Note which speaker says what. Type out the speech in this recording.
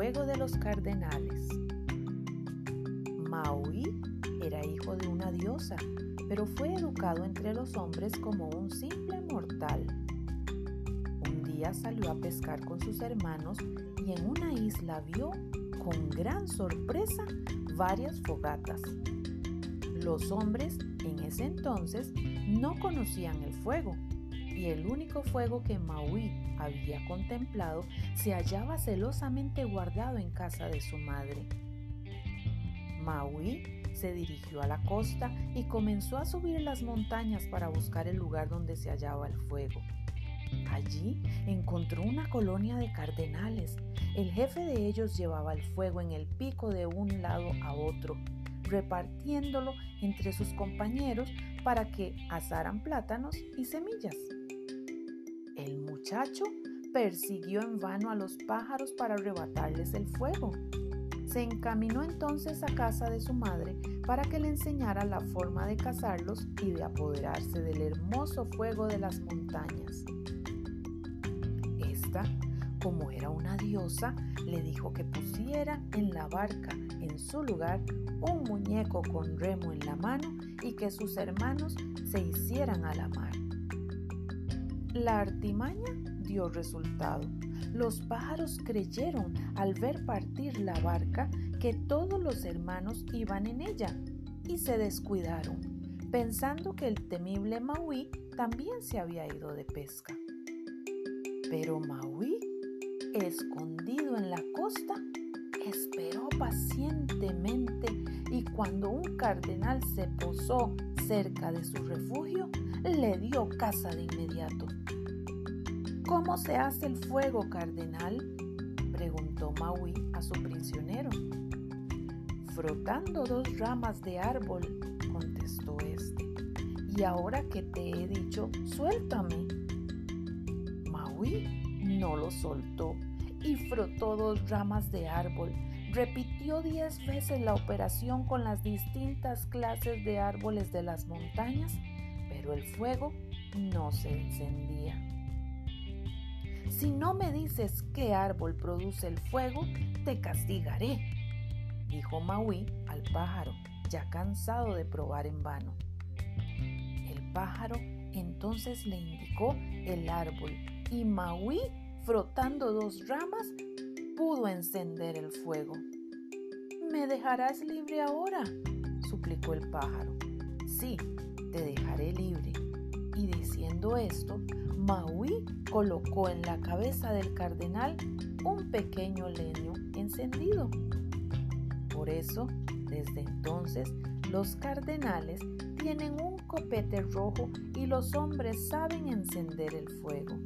Speaker 1: fuego de los cardenales. Maui era hijo de una diosa, pero fue educado entre los hombres como un simple mortal. Un día salió a pescar con sus hermanos y en una isla vio, con gran sorpresa, varias fogatas. Los hombres en ese entonces no conocían el fuego y el único fuego que Maui había contemplado se hallaba celosamente guardado en casa de su madre. Maui se dirigió a la costa y comenzó a subir las montañas para buscar el lugar donde se hallaba el fuego. Allí encontró una colonia de cardenales. El jefe de ellos llevaba el fuego en el pico de un lado a otro, repartiéndolo entre sus compañeros para que asaran plátanos y semillas. Muchacho persiguió en vano a los pájaros para arrebatarles el fuego. Se encaminó entonces a casa de su madre para que le enseñara la forma de cazarlos y de apoderarse del hermoso fuego de las montañas. Esta, como era una diosa, le dijo que pusiera en la barca en su lugar un muñeco con remo en la mano y que sus hermanos se hicieran a la mar. La artimaña dio resultado. Los pájaros creyeron al ver partir la barca que todos los hermanos iban en ella y se descuidaron, pensando que el temible Maui también se había ido de pesca. Pero Maui, escondido en la costa, esperó pacientemente y cuando un cardenal se posó cerca de su refugio, le dio caza de inmediato. ¿Cómo se hace el fuego, cardenal? preguntó Maui a su prisionero. Frotando dos ramas de árbol, contestó este. Y ahora que te he dicho, suéltame. Maui no lo soltó y frotó dos ramas de árbol. Repitió diez veces la operación con las distintas clases de árboles de las montañas, pero el fuego no se encendía. Si no me dices qué árbol produce el fuego, te castigaré, dijo Maui al pájaro, ya cansado de probar en vano. El pájaro entonces le indicó el árbol y Maui, frotando dos ramas, pudo encender el fuego. ¿Me dejarás libre ahora? suplicó el pájaro. Sí, te dejaré libre. Y diciendo esto, Maui colocó en la cabeza del cardenal un pequeño leño encendido. Por eso, desde entonces, los cardenales tienen un copete rojo y los hombres saben encender el fuego.